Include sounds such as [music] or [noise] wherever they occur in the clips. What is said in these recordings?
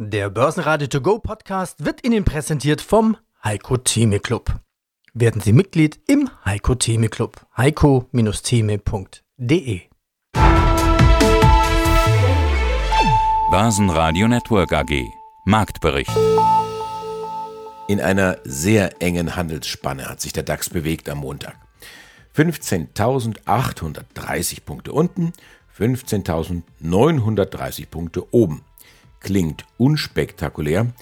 Der Börsenradio To Go Podcast wird Ihnen präsentiert vom Heiko Theme Club. Werden Sie Mitglied im Heiko Theme Club. heiko-theme.de Börsenradio Network AG Marktbericht In einer sehr engen Handelsspanne hat sich der DAX bewegt am Montag. 15.830 Punkte unten, 15.930 Punkte oben. Klingt unspektakulär,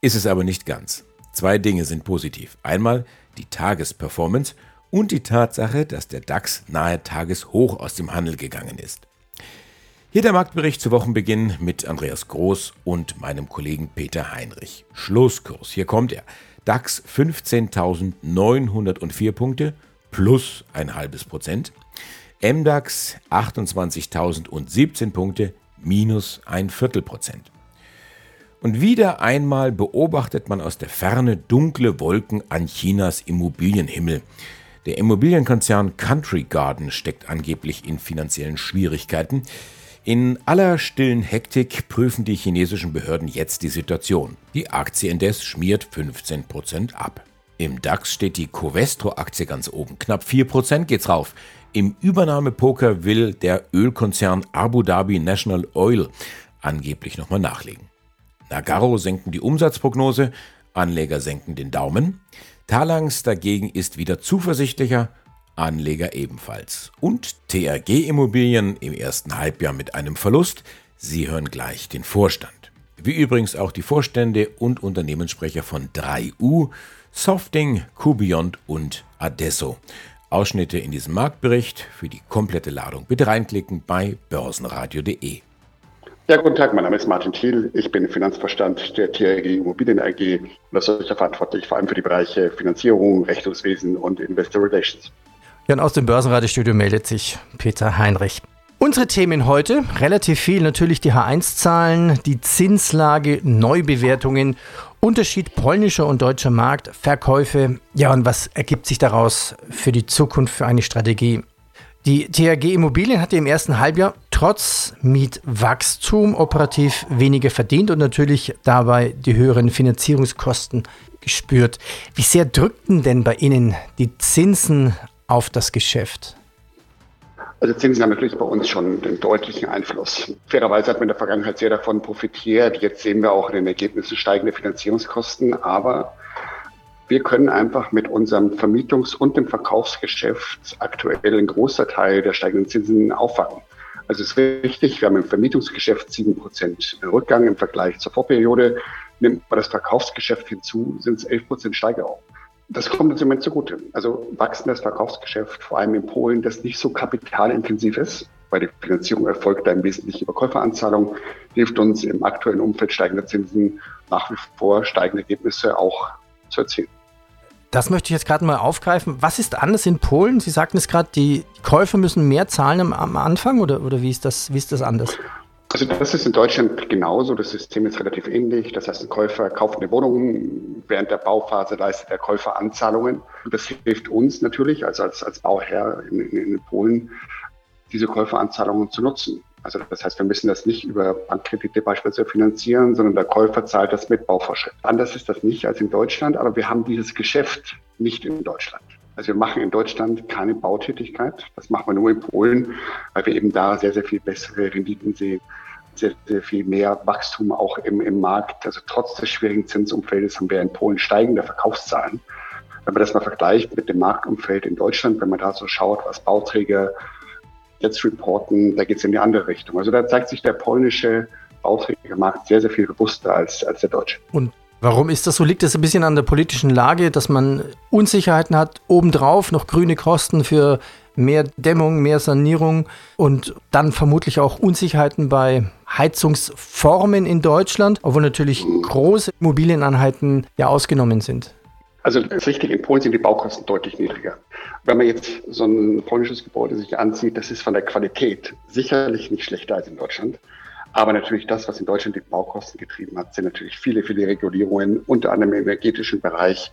ist es aber nicht ganz. Zwei Dinge sind positiv. Einmal die Tagesperformance und die Tatsache, dass der DAX nahe Tageshoch aus dem Handel gegangen ist. Hier der Marktbericht zu Wochenbeginn mit Andreas Groß und meinem Kollegen Peter Heinrich. Schlusskurs, hier kommt er. DAX 15.904 Punkte plus ein halbes Prozent. MDAX 28.017 Punkte minus ein Viertelprozent. Und wieder einmal beobachtet man aus der Ferne dunkle Wolken an Chinas Immobilienhimmel. Der Immobilienkonzern Country Garden steckt angeblich in finanziellen Schwierigkeiten. In aller stillen Hektik prüfen die chinesischen Behörden jetzt die Situation. Die Aktie indes schmiert 15% ab. Im DAX steht die Covestro-Aktie ganz oben. Knapp 4% geht's rauf. Im Übernahmepoker will der Ölkonzern Abu Dhabi National Oil angeblich nochmal nachlegen. Nagaro senken die Umsatzprognose, Anleger senken den Daumen. Talangs dagegen ist wieder zuversichtlicher, Anleger ebenfalls. Und TRG Immobilien im ersten Halbjahr mit einem Verlust. Sie hören gleich den Vorstand. Wie übrigens auch die Vorstände und Unternehmenssprecher von 3U, Softing, Cubiont und Adesso. Ausschnitte in diesem Marktbericht für die komplette Ladung bitte reinklicken bei börsenradio.de. Ja, guten Tag, mein Name ist Martin Thiel. Ich bin Finanzverstand der TRG Immobilien AG und als solcher verantwortlich vor allem für die Bereiche Finanzierung, Rechnungswesen und Investor Relations. Ja, und aus dem Börsenradiostudio meldet sich Peter Heinrich. Unsere Themen heute, relativ viel, natürlich die H1-Zahlen, die Zinslage, Neubewertungen Unterschied polnischer und deutscher Markt, Verkäufe. Ja, und was ergibt sich daraus für die Zukunft, für eine Strategie? Die THG Immobilien hatte im ersten Halbjahr trotz Mietwachstum operativ weniger verdient und natürlich dabei die höheren Finanzierungskosten gespürt. Wie sehr drückten denn bei Ihnen die Zinsen auf das Geschäft? Also Zinsen haben natürlich bei uns schon einen deutlichen Einfluss. Fairerweise hat man in der Vergangenheit sehr davon profitiert. Jetzt sehen wir auch in den Ergebnissen steigende Finanzierungskosten. Aber wir können einfach mit unserem Vermietungs- und dem Verkaufsgeschäft aktuell einen großer Teil der steigenden Zinsen auffangen. Also es ist richtig, wir haben im Vermietungsgeschäft 7% Rückgang im Vergleich zur Vorperiode. Nimmt man das Verkaufsgeschäft hinzu, sind es 11% Steigerung. Das kommt uns im Moment zugute. Also wachsendes Verkaufsgeschäft, vor allem in Polen, das nicht so kapitalintensiv ist, weil die Finanzierung erfolgt da im Wesentlichen über Käuferanzahlung, hilft uns im aktuellen Umfeld steigender Zinsen nach wie vor steigende Ergebnisse auch zu erzielen. Das möchte ich jetzt gerade mal aufgreifen. Was ist anders in Polen? Sie sagten es gerade, die Käufer müssen mehr zahlen am, am Anfang oder, oder wie, ist das, wie ist das anders? Also das ist in Deutschland genauso. Das System ist relativ ähnlich. Das heißt, ein Käufer kauft eine Wohnung, während der Bauphase leistet der Käufer Anzahlungen. Und das hilft uns natürlich, also als, als Bauherr in, in, in Polen, diese Käuferanzahlungen zu nutzen. Also das heißt, wir müssen das nicht über Bankkredite beispielsweise finanzieren, sondern der Käufer zahlt das mit Bauvorschrift. Anders ist das nicht als in Deutschland, aber wir haben dieses Geschäft nicht in Deutschland. Also wir machen in Deutschland keine Bautätigkeit. Das machen wir nur in Polen, weil wir eben da sehr, sehr viel bessere Renditen sehen, sehr, sehr viel mehr Wachstum auch im, im Markt. Also trotz des schwierigen Zinsumfeldes haben wir in Polen steigende Verkaufszahlen. Wenn man das mal vergleicht mit dem Marktumfeld in Deutschland, wenn man da so schaut, was Bauträger jetzt reporten, da geht es in die andere Richtung. Also da zeigt sich der polnische Bauträgermarkt sehr, sehr viel robust als, als der deutsche. Und Warum ist das so? Liegt es ein bisschen an der politischen Lage, dass man Unsicherheiten hat, obendrauf noch grüne Kosten für mehr Dämmung, mehr Sanierung und dann vermutlich auch Unsicherheiten bei Heizungsformen in Deutschland, obwohl natürlich große Immobilieneinheiten ja ausgenommen sind? Also das ist richtig, in Polen sind die Baukosten deutlich niedriger. Wenn man jetzt so ein polnisches Gebäude sich ansieht, das ist von der Qualität sicherlich nicht schlechter als in Deutschland. Aber natürlich das, was in Deutschland die Baukosten getrieben hat, sind natürlich viele, viele Regulierungen, unter anderem im energetischen Bereich,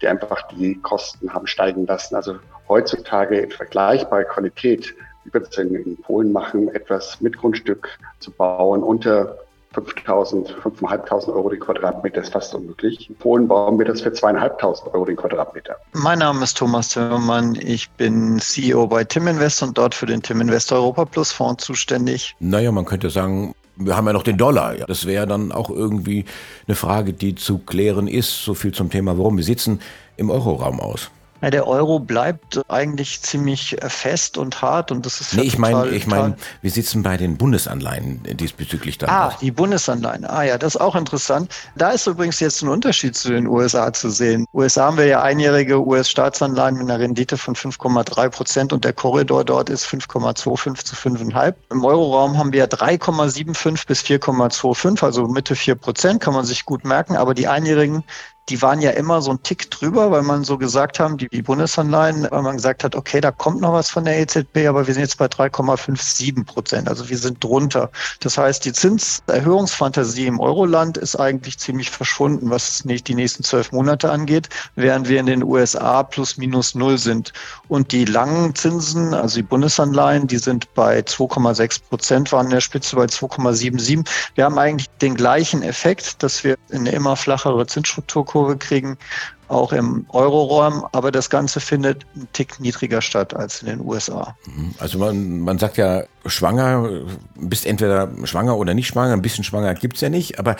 die einfach die Kosten haben steigen lassen. Also heutzutage in vergleichbarer Qualität, wie wir das in Polen machen, etwas mit Grundstück zu bauen unter 5.000, 5.500 Euro den Quadratmeter ist fast unmöglich. In Polen bauen wir das für 2.500 Euro den Quadratmeter. Mein Name ist Thomas Zimmermann. Ich bin CEO bei Tim Invest und dort für den Tim Invest Europa Plus Fonds zuständig. Naja, man könnte sagen, wir haben ja noch den Dollar. Das wäre dann auch irgendwie eine Frage, die zu klären ist. So viel zum Thema, warum wir sitzen im Euroraum aus. Ja, der Euro bleibt eigentlich ziemlich fest und hart und das ist nee, ich meine, ich meine, wir sitzen bei den Bundesanleihen diesbezüglich da. Ah, die Bundesanleihen. Ah ja, das ist auch interessant. Da ist übrigens jetzt ein Unterschied zu den USA zu sehen. USA haben wir ja einjährige US-Staatsanleihen mit einer Rendite von 5,3 Prozent und der Korridor dort ist 5,25 zu 5,5. Im Euroraum haben wir 3,75 bis 4,25, also Mitte 4 Prozent, kann man sich gut merken, aber die einjährigen die waren ja immer so ein Tick drüber, weil man so gesagt haben, die, die Bundesanleihen, weil man gesagt hat, okay, da kommt noch was von der EZB, aber wir sind jetzt bei 3,57 Prozent. Also wir sind drunter. Das heißt, die Zinserhöhungsfantasie im Euroland ist eigentlich ziemlich verschwunden, was nicht die nächsten zwölf Monate angeht, während wir in den USA plus minus null sind. Und die langen Zinsen, also die Bundesanleihen, die sind bei 2,6 Prozent, waren in der Spitze bei 2,77. Wir haben eigentlich den gleichen Effekt, dass wir eine immer flachere Zinsstruktur Kurve kriegen, auch im Euroraum, aber das Ganze findet einen Tick niedriger statt als in den USA. Mhm. Also man, man sagt ja, schwanger, bist entweder schwanger oder nicht schwanger, ein bisschen schwanger gibt's ja nicht, aber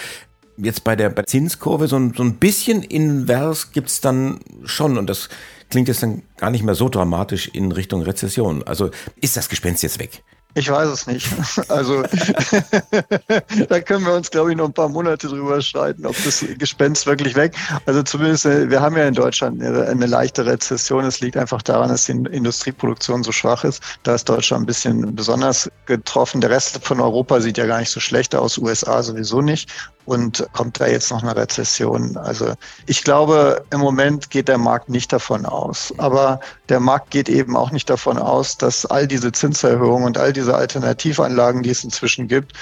jetzt bei der Zinskurve so ein, so ein bisschen invers gibt's dann schon und das klingt jetzt dann gar nicht mehr so dramatisch in Richtung Rezession. Also ist das Gespenst jetzt weg? Ich weiß es nicht. [laughs] Also [laughs] da können wir uns, glaube ich, noch ein paar Monate drüber streiten, ob das Gespenst wirklich weg. Also zumindest, äh, wir haben ja in Deutschland eine, eine, leichte Rezession. Es liegt einfach daran, dass die Industrieproduktion so schwach ist. Da ist Deutschland ein bisschen besonders getroffen. Der Rest von Europa sieht ja gar nicht so schlecht aus, USA sowieso nicht und kommt da jetzt noch eine Rezession. Also ich glaube, im Moment geht der Markt nicht davon aus. Aber der Markt geht eben auch nicht davon aus, dass all diese Zinserhöhungen und all diese Alternativanlagen, die es inzwischen gibt,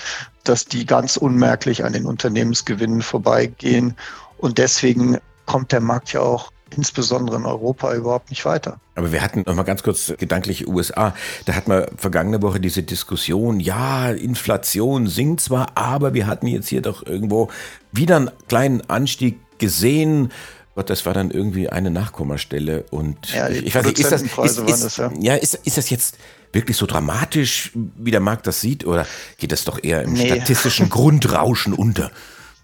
dass die ganz unmerklich an den Unternehmensgewinnen vorbeigehen. Und deswegen kommt der Markt ja auch insbesondere in Europa überhaupt nicht weiter. Aber wir hatten noch mal ganz kurz gedanklich USA. Da hatten wir vergangene Woche diese Diskussion. Ja, Inflation sinkt zwar, aber wir hatten jetzt hier doch irgendwo wieder einen kleinen Anstieg gesehen. Gott, das war dann irgendwie eine Nachkommastelle und ja, ich, ich weiß nicht, ist das, ist, ist, das, ja. ja, ist, ist das jetzt wirklich so dramatisch, wie der Markt das sieht, oder geht das doch eher im nee. statistischen [laughs] Grundrauschen unter?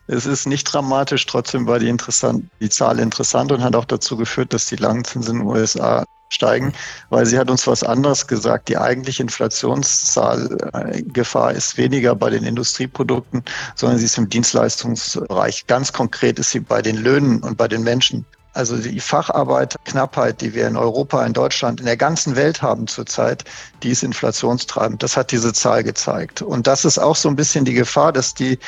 Es ist nicht dramatisch, trotzdem war die, interessant, die Zahl interessant und hat auch dazu geführt, dass die Langzinsen in den USA steigen, weil sie hat uns was anderes gesagt. Die eigentliche Inflationszahlgefahr ist weniger bei den Industrieprodukten, sondern sie ist im Dienstleistungsbereich. Ganz konkret ist sie bei den Löhnen und bei den Menschen. Also die Facharbeiterknappheit, die wir in Europa, in Deutschland, in der ganzen Welt haben zurzeit, die ist inflationstreibend. Das hat diese Zahl gezeigt. Und das ist auch so ein bisschen die Gefahr, dass die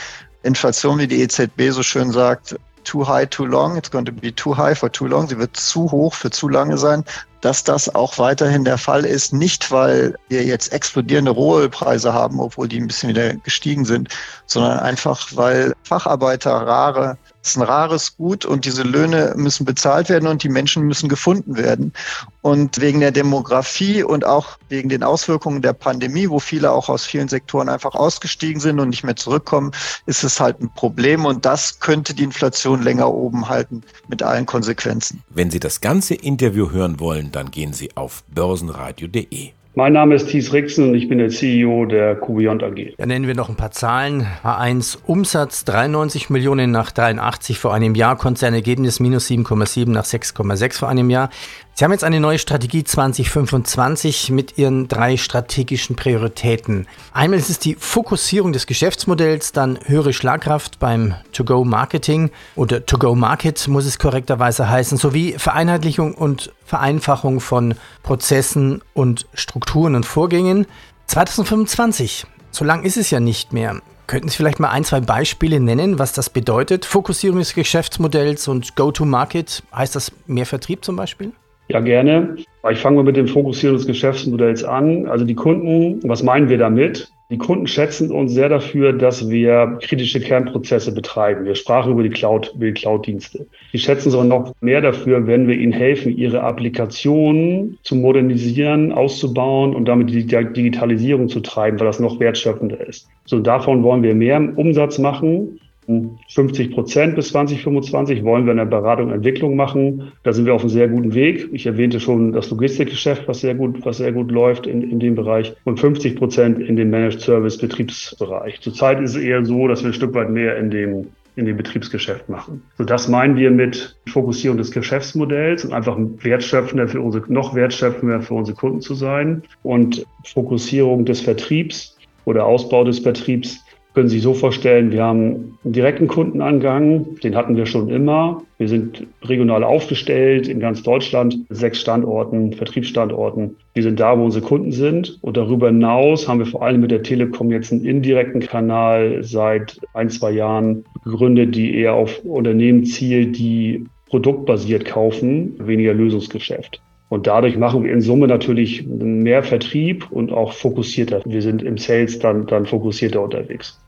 Inflation, wie die EZB so schön sagt, too high, too long. It's going to be too high for too long. Sie wird zu hoch für zu lange sein. Dass das auch weiterhin der Fall ist, nicht weil wir jetzt explodierende Rohölpreise haben, obwohl die ein bisschen wieder gestiegen sind, sondern einfach weil Facharbeiter rare ist ein rares Gut und diese Löhne müssen bezahlt werden und die Menschen müssen gefunden werden. Und wegen der Demografie und auch wegen den Auswirkungen der Pandemie, wo viele auch aus vielen Sektoren einfach ausgestiegen sind und nicht mehr zurückkommen, ist es halt ein Problem und das könnte die Inflation länger oben halten mit allen Konsequenzen. Wenn Sie das ganze Interview hören wollen, dann gehen Sie auf börsenradio.de. Mein Name ist Thies Rixen und ich bin der CEO der Kubiont AG. Dann nennen wir noch ein paar Zahlen. H1 Umsatz 93 Millionen nach 83 vor einem Jahr, Konzernergebnis minus 7,7 nach 6,6 vor einem Jahr. Sie haben jetzt eine neue Strategie 2025 mit Ihren drei strategischen Prioritäten. Einmal ist es die Fokussierung des Geschäftsmodells, dann höhere Schlagkraft beim To-Go-Marketing oder To-Go-Market muss es korrekterweise heißen, sowie Vereinheitlichung und Vereinfachung von Prozessen und Strukturen und Vorgängen. 2025, so lang ist es ja nicht mehr. Könnten Sie vielleicht mal ein, zwei Beispiele nennen, was das bedeutet? Fokussierung des Geschäftsmodells und Go-to-Market, heißt das mehr Vertrieb zum Beispiel? Ja, gerne. Ich fange mal mit dem Fokussieren des Geschäftsmodells an. Also die Kunden, was meinen wir damit? Die Kunden schätzen uns sehr dafür, dass wir kritische Kernprozesse betreiben. Wir sprachen über die Cloud, über die Cloud-Dienste. Die schätzen uns aber noch mehr dafür, wenn wir ihnen helfen, ihre Applikationen zu modernisieren, auszubauen und damit die Digitalisierung zu treiben, weil das noch wertschöpfender ist. So davon wollen wir mehr Umsatz machen 50 Prozent bis 2025 wollen wir in der Beratung und Entwicklung machen. Da sind wir auf einem sehr guten Weg. Ich erwähnte schon das Logistikgeschäft, was sehr gut, was sehr gut läuft in, in dem Bereich und 50 Prozent in dem Managed Service Betriebsbereich. Zurzeit ist es eher so, dass wir ein Stück weit mehr in dem in dem Betriebsgeschäft machen. So das meinen wir mit Fokussierung des Geschäftsmodells und einfach wertschöpfender für unsere, noch wertschöpfender für unsere Kunden zu sein und Fokussierung des Vertriebs oder Ausbau des Vertriebs können Sie sich so vorstellen, wir haben einen direkten Kundenangang, den hatten wir schon immer. Wir sind regional aufgestellt in ganz Deutschland, sechs Standorten, Vertriebsstandorten. Wir sind da, wo unsere Kunden sind. Und darüber hinaus haben wir vor allem mit der Telekom jetzt einen indirekten Kanal seit ein, zwei Jahren gegründet, die eher auf Unternehmen zielt, die produktbasiert kaufen, weniger Lösungsgeschäft. Und dadurch machen wir in Summe natürlich mehr Vertrieb und auch fokussierter. Wir sind im Sales dann, dann fokussierter unterwegs.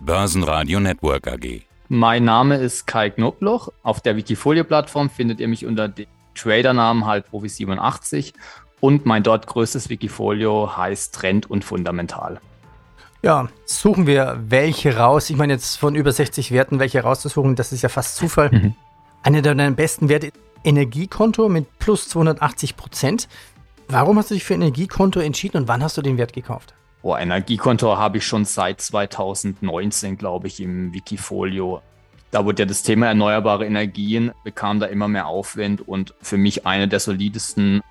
Börsenradio Network AG. Mein Name ist Kai Knobloch. Auf der Wikifolio-Plattform findet ihr mich unter dem Tradernamen halt Profi87 und mein dort größtes Wikifolio heißt Trend und Fundamental. Ja, suchen wir welche raus. Ich meine jetzt von über 60 Werten welche rauszusuchen, das ist ja fast Zufall. Mhm. Einer deiner besten Werte Energiekonto mit plus 280 Prozent. Warum hast du dich für Energiekonto entschieden und wann hast du den Wert gekauft? Oh, Energiekonto habe ich schon seit 2019, glaube ich, im Wikifolio. Da wurde ja das Thema erneuerbare Energien, bekam da immer mehr Aufwind und für mich eine der solidesten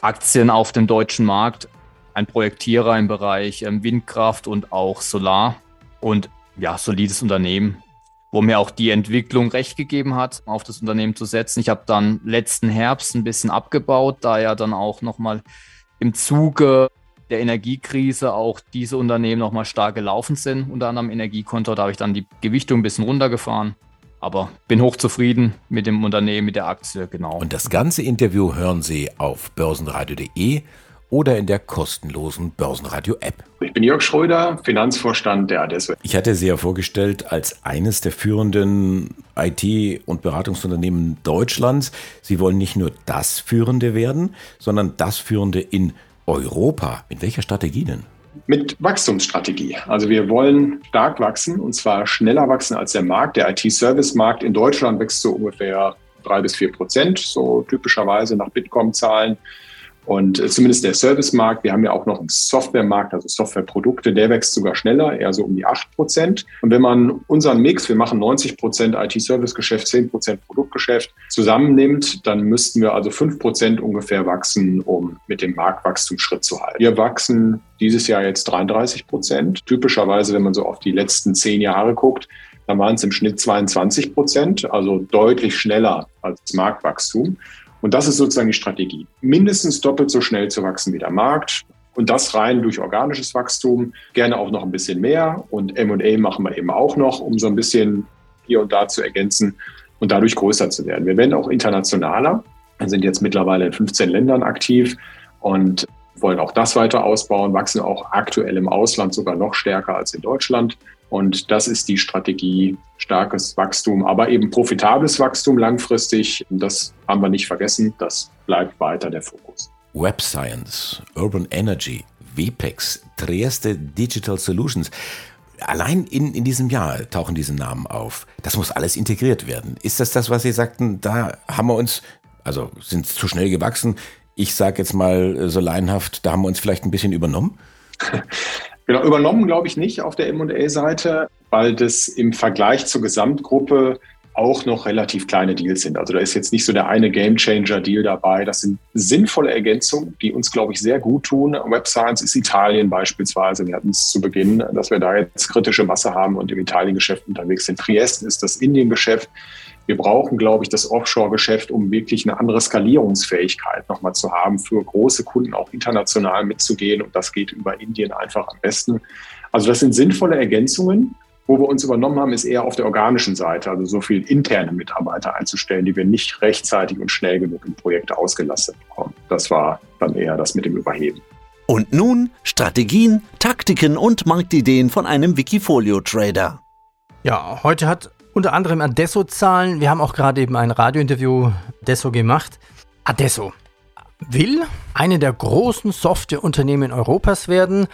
Aktien auf dem deutschen Markt. Ein Projektierer im Bereich ähm, Windkraft und auch Solar und ja, solides Unternehmen wo mir auch die Entwicklung recht gegeben hat, auf das Unternehmen zu setzen. Ich habe dann letzten Herbst ein bisschen abgebaut, da ja dann auch nochmal im Zuge der Energiekrise auch diese Unternehmen nochmal stark gelaufen sind, unter anderem Energiekonto. Da habe ich dann die Gewichtung ein bisschen runtergefahren. Aber bin hochzufrieden mit dem Unternehmen, mit der Aktie, genau. Und das ganze Interview hören Sie auf börsenradio.de oder in der kostenlosen Börsenradio-App. Ich bin Jörg Schröder, Finanzvorstand der Adesso. Ich hatte Sie ja vorgestellt als eines der führenden IT- und Beratungsunternehmen Deutschlands. Sie wollen nicht nur das Führende werden, sondern das Führende in Europa. Mit welcher Strategie denn? Mit Wachstumsstrategie. Also wir wollen stark wachsen und zwar schneller wachsen als der Markt. Der IT-Service-Markt in Deutschland wächst so ungefähr drei bis vier Prozent, so typischerweise nach Bitkom-Zahlen. Und äh, zumindest der Servicemarkt, wir haben ja auch noch einen Softwaremarkt, also Softwareprodukte, der wächst sogar schneller, eher so um die acht Prozent. Und wenn man unseren Mix, wir machen 90 Prozent IT-Service-Geschäft, 10 Prozent Produktgeschäft, zusammennimmt, dann müssten wir also fünf Prozent ungefähr wachsen, um mit dem Marktwachstum Schritt zu halten. Wir wachsen dieses Jahr jetzt 33 Prozent. Typischerweise, wenn man so auf die letzten zehn Jahre guckt, dann waren es im Schnitt 22 Prozent, also deutlich schneller als Marktwachstum. Und das ist sozusagen die Strategie. Mindestens doppelt so schnell zu wachsen wie der Markt. Und das rein durch organisches Wachstum, gerne auch noch ein bisschen mehr. Und MA machen wir eben auch noch, um so ein bisschen hier und da zu ergänzen und dadurch größer zu werden. Wir werden auch internationaler. Wir sind jetzt mittlerweile in 15 Ländern aktiv und wollen auch das weiter ausbauen, wachsen auch aktuell im Ausland sogar noch stärker als in Deutschland. Und das ist die Strategie, starkes Wachstum, aber eben profitables Wachstum langfristig. Das haben wir nicht vergessen. Das bleibt weiter der Fokus. Web Science, Urban Energy, VPEX, Trieste Digital Solutions. Allein in, in diesem Jahr tauchen diese Namen auf. Das muss alles integriert werden. Ist das das, was Sie sagten? Da haben wir uns, also sind zu schnell gewachsen. Ich sage jetzt mal so laienhaft, da haben wir uns vielleicht ein bisschen übernommen. [laughs] Genau, übernommen glaube ich nicht auf der M&A-Seite, weil das im Vergleich zur Gesamtgruppe auch noch relativ kleine Deals sind. Also da ist jetzt nicht so der eine Gamechanger-Deal dabei. Das sind sinnvolle Ergänzungen, die uns, glaube ich, sehr gut tun. Web Science ist Italien beispielsweise. Wir hatten es zu Beginn, dass wir da jetzt kritische Masse haben und im Italien-Geschäft unterwegs sind. Trieste ist das Indien-Geschäft. Wir brauchen, glaube ich, das Offshore-Geschäft, um wirklich eine andere Skalierungsfähigkeit nochmal zu haben, für große Kunden auch international mitzugehen. Und das geht über Indien einfach am besten. Also das sind sinnvolle Ergänzungen. Wo wir uns übernommen haben, ist eher auf der organischen Seite, also so viel interne Mitarbeiter einzustellen, die wir nicht rechtzeitig und schnell genug im Projekt ausgelastet bekommen. Das war dann eher das mit dem Überheben. Und nun Strategien, Taktiken und Marktideen von einem Wikifolio-Trader. Ja, heute hat unter anderem Adesso Zahlen. Wir haben auch gerade eben ein Radiointerview Adesso gemacht. Adesso will eine der großen Softwareunternehmen Europas werden,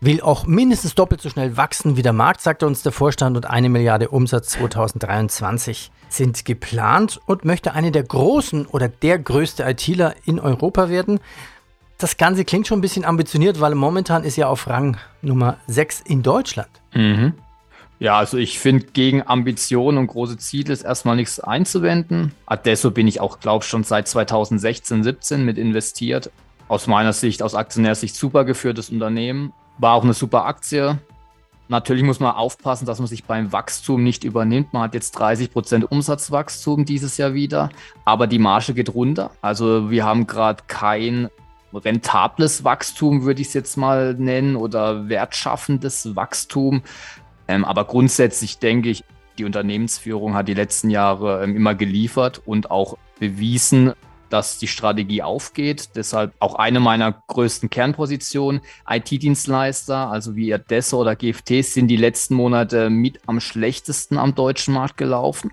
will auch mindestens doppelt so schnell wachsen wie der Markt, sagte uns der Vorstand, und eine Milliarde Umsatz 2023 sind geplant und möchte eine der großen oder der größte ITler in Europa werden. Das Ganze klingt schon ein bisschen ambitioniert, weil momentan ist ja auf Rang Nummer 6 in Deutschland. Mhm. Ja, also ich finde, gegen Ambitionen und große Ziele ist erstmal nichts einzuwenden. Adesso bin ich auch, glaube ich, schon seit 2016, 17 mit investiert. Aus meiner Sicht, aus Aktionärsicht super geführtes Unternehmen. War auch eine super Aktie. Natürlich muss man aufpassen, dass man sich beim Wachstum nicht übernimmt. Man hat jetzt 30 Prozent Umsatzwachstum dieses Jahr wieder, aber die Marge geht runter. Also wir haben gerade kein rentables Wachstum, würde ich es jetzt mal nennen, oder wertschaffendes Wachstum. Ähm, aber grundsätzlich denke ich, die Unternehmensführung hat die letzten Jahre ähm, immer geliefert und auch bewiesen, dass die Strategie aufgeht. Deshalb auch eine meiner größten Kernpositionen. IT-Dienstleister, also wie Adesso oder GFT, sind die letzten Monate mit am schlechtesten am deutschen Markt gelaufen.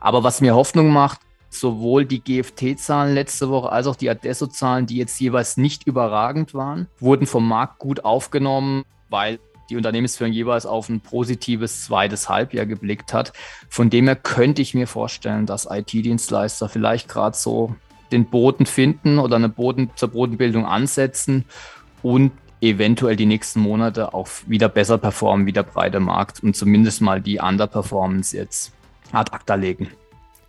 Aber was mir Hoffnung macht, sowohl die GFT-Zahlen letzte Woche als auch die Adesso-Zahlen, die jetzt jeweils nicht überragend waren, wurden vom Markt gut aufgenommen, weil die Unternehmensführung jeweils auf ein positives zweites Halbjahr geblickt hat. Von dem her könnte ich mir vorstellen, dass IT-Dienstleister vielleicht gerade so den Boden finden oder eine Boden zur Bodenbildung ansetzen und eventuell die nächsten Monate auch wieder besser performen wie der breite Markt und zumindest mal die Underperformance jetzt ad acta legen.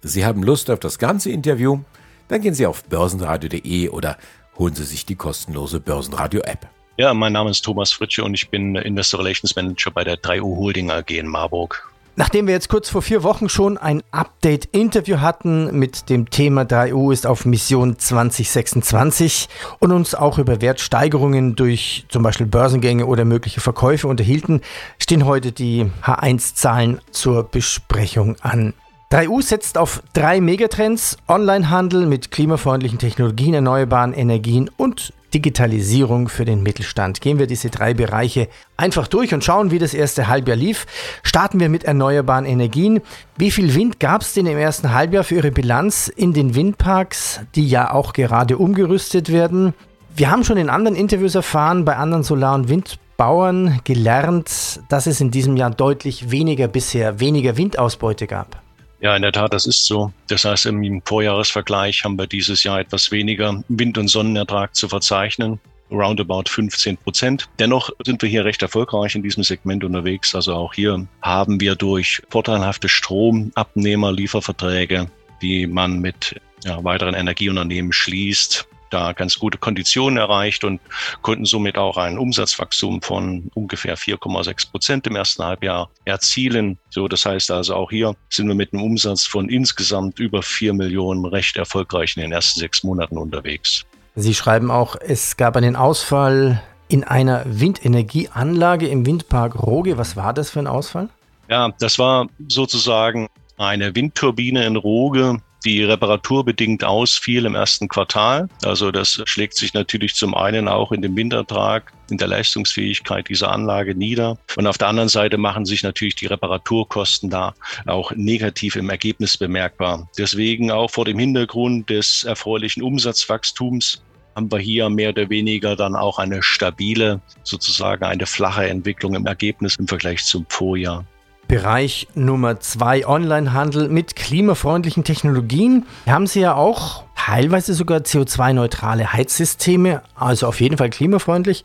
Sie haben Lust auf das ganze Interview? Dann gehen Sie auf börsenradio.de oder holen Sie sich die kostenlose Börsenradio-App. Ja, mein Name ist Thomas Fritsche und ich bin Investor Relations Manager bei der 3U Holding AG in Marburg. Nachdem wir jetzt kurz vor vier Wochen schon ein Update-Interview hatten mit dem Thema 3U ist auf Mission 2026 und uns auch über Wertsteigerungen durch zum Beispiel Börsengänge oder mögliche Verkäufe unterhielten, stehen heute die H1-Zahlen zur Besprechung an. 3U setzt auf drei Megatrends: Onlinehandel mit klimafreundlichen Technologien, erneuerbaren Energien und Digitalisierung für den Mittelstand. Gehen wir diese drei Bereiche einfach durch und schauen, wie das erste Halbjahr lief. Starten wir mit erneuerbaren Energien. Wie viel Wind gab es denn im ersten Halbjahr für Ihre Bilanz in den Windparks, die ja auch gerade umgerüstet werden? Wir haben schon in anderen Interviews erfahren, bei anderen Solar- und Windbauern gelernt, dass es in diesem Jahr deutlich weniger bisher, weniger Windausbeute gab. Ja, in der Tat, das ist so. Das heißt, im Vorjahresvergleich haben wir dieses Jahr etwas weniger Wind- und Sonnenertrag zu verzeichnen. Roundabout 15 Prozent. Dennoch sind wir hier recht erfolgreich in diesem Segment unterwegs. Also auch hier haben wir durch vorteilhafte Stromabnehmer, Lieferverträge, die man mit ja, weiteren Energieunternehmen schließt, da ganz gute Konditionen erreicht und konnten somit auch ein Umsatzwachstum von ungefähr 4,6 Prozent im ersten Halbjahr erzielen. So, das heißt also auch hier sind wir mit einem Umsatz von insgesamt über 4 Millionen recht erfolgreich in den ersten sechs Monaten unterwegs. Sie schreiben auch, es gab einen Ausfall in einer Windenergieanlage im Windpark Roge. Was war das für ein Ausfall? Ja, das war sozusagen eine Windturbine in Roge, die reparaturbedingt ausfiel im ersten Quartal. Also das schlägt sich natürlich zum einen auch in dem Wintertrag, in der Leistungsfähigkeit dieser Anlage nieder. Und auf der anderen Seite machen sich natürlich die Reparaturkosten da auch negativ im Ergebnis bemerkbar. Deswegen auch vor dem Hintergrund des erfreulichen Umsatzwachstums haben wir hier mehr oder weniger dann auch eine stabile, sozusagen eine flache Entwicklung im Ergebnis im Vergleich zum Vorjahr. Bereich Nummer zwei Onlinehandel mit klimafreundlichen Technologien. Haben Sie ja auch teilweise sogar CO2-neutrale Heizsysteme, also auf jeden Fall klimafreundlich.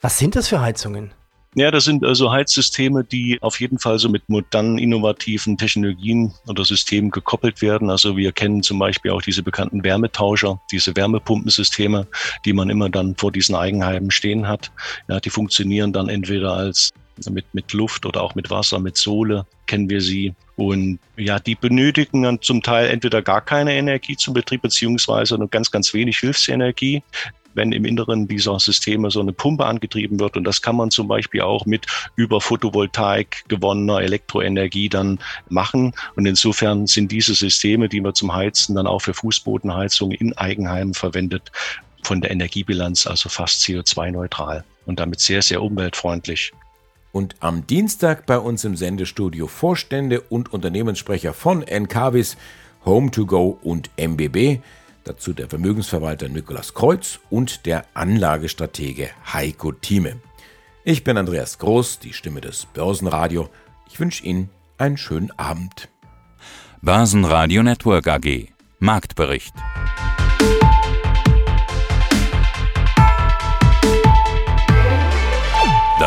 Was sind das für Heizungen? Ja, das sind also Heizsysteme, die auf jeden Fall so mit modernen, innovativen Technologien oder Systemen gekoppelt werden. Also wir kennen zum Beispiel auch diese bekannten Wärmetauscher, diese Wärmepumpensysteme, die man immer dann vor diesen Eigenheimen stehen hat. Ja, die funktionieren dann entweder als mit, mit Luft oder auch mit Wasser, mit Sohle kennen wir sie. Und ja, die benötigen dann zum Teil entweder gar keine Energie zum Betrieb, beziehungsweise nur ganz, ganz wenig Hilfsenergie wenn im Inneren dieser Systeme so eine Pumpe angetrieben wird. Und das kann man zum Beispiel auch mit über Photovoltaik gewonnener Elektroenergie dann machen. Und insofern sind diese Systeme, die man zum Heizen dann auch für Fußbodenheizung in Eigenheimen verwendet, von der Energiebilanz also fast CO2-neutral und damit sehr, sehr umweltfreundlich. Und am Dienstag bei uns im Sendestudio Vorstände und Unternehmenssprecher von Encarvis, Home2Go und MBB. Dazu der Vermögensverwalter Nikolaus Kreuz und der Anlagestratege Heiko Thieme. Ich bin Andreas Groß, die Stimme des Börsenradio. Ich wünsche Ihnen einen schönen Abend. Börsenradio Network AG Marktbericht.